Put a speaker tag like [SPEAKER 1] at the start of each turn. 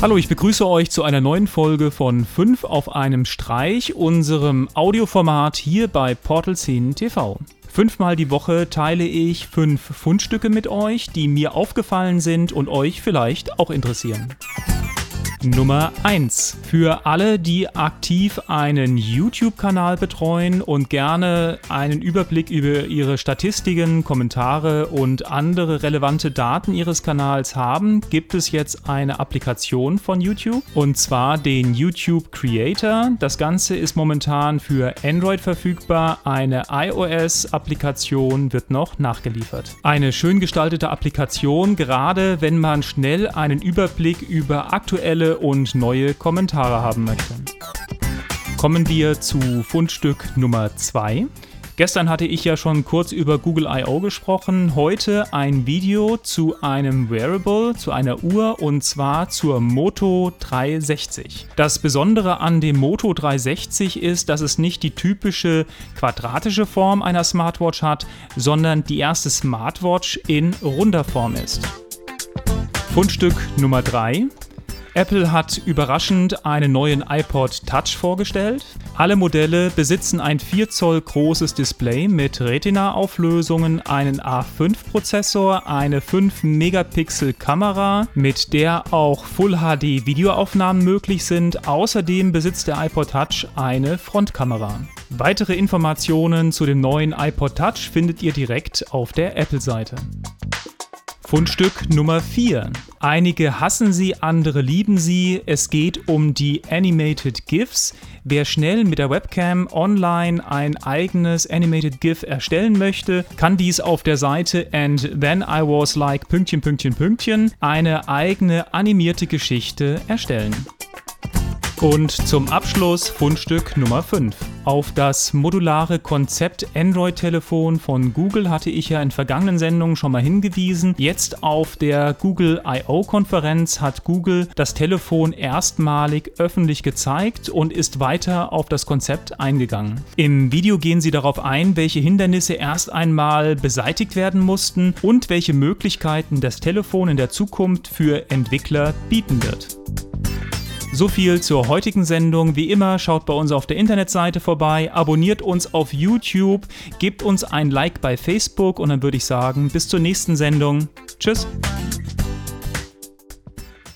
[SPEAKER 1] Hallo, ich begrüße euch zu einer neuen Folge von 5 auf einem Streich, unserem Audioformat hier bei Portal 10 TV. Fünfmal die Woche teile ich fünf Fundstücke mit euch, die mir aufgefallen sind und euch vielleicht auch interessieren. Nummer 1. Für alle, die aktiv einen YouTube-Kanal betreuen und gerne einen Überblick über ihre Statistiken, Kommentare und andere relevante Daten ihres Kanals haben, gibt es jetzt eine Applikation von YouTube und zwar den YouTube Creator. Das Ganze ist momentan für Android verfügbar. Eine iOS-Applikation wird noch nachgeliefert. Eine schön gestaltete Applikation, gerade wenn man schnell einen Überblick über aktuelle und neue Kommentare haben möchte. Kommen wir zu Fundstück Nummer 2. Gestern hatte ich ja schon kurz über Google I.O. gesprochen. Heute ein Video zu einem Wearable, zu einer Uhr und zwar zur Moto 360. Das Besondere an dem Moto 360 ist, dass es nicht die typische quadratische Form einer Smartwatch hat, sondern die erste Smartwatch in runder Form ist. Fundstück Nummer 3. Apple hat überraschend einen neuen iPod Touch vorgestellt. Alle Modelle besitzen ein 4 Zoll großes Display mit Retina-Auflösungen, einen A5-Prozessor, eine 5 Megapixel Kamera, mit der auch Full HD Videoaufnahmen möglich sind. Außerdem besitzt der iPod Touch eine Frontkamera. Weitere Informationen zu dem neuen iPod Touch findet ihr direkt auf der Apple-Seite. Fundstück Nummer 4. Einige hassen sie, andere lieben sie. Es geht um die Animated GIFs. Wer schnell mit der Webcam online ein eigenes Animated GIF erstellen möchte, kann dies auf der Seite And Then I Was Like Pünktchen, Pünktchen, Pünktchen eine eigene animierte Geschichte erstellen. Und zum Abschluss Fundstück Nummer 5. Auf das modulare Konzept Android-Telefon von Google hatte ich ja in vergangenen Sendungen schon mal hingewiesen. Jetzt auf der Google I.O.-Konferenz hat Google das Telefon erstmalig öffentlich gezeigt und ist weiter auf das Konzept eingegangen. Im Video gehen sie darauf ein, welche Hindernisse erst einmal beseitigt werden mussten und welche Möglichkeiten das Telefon in der Zukunft für Entwickler bieten wird. So viel zur heutigen Sendung. Wie immer, schaut bei uns auf der Internetseite vorbei, abonniert uns auf YouTube, gebt uns ein Like bei Facebook und dann würde ich sagen, bis zur nächsten Sendung. Tschüss.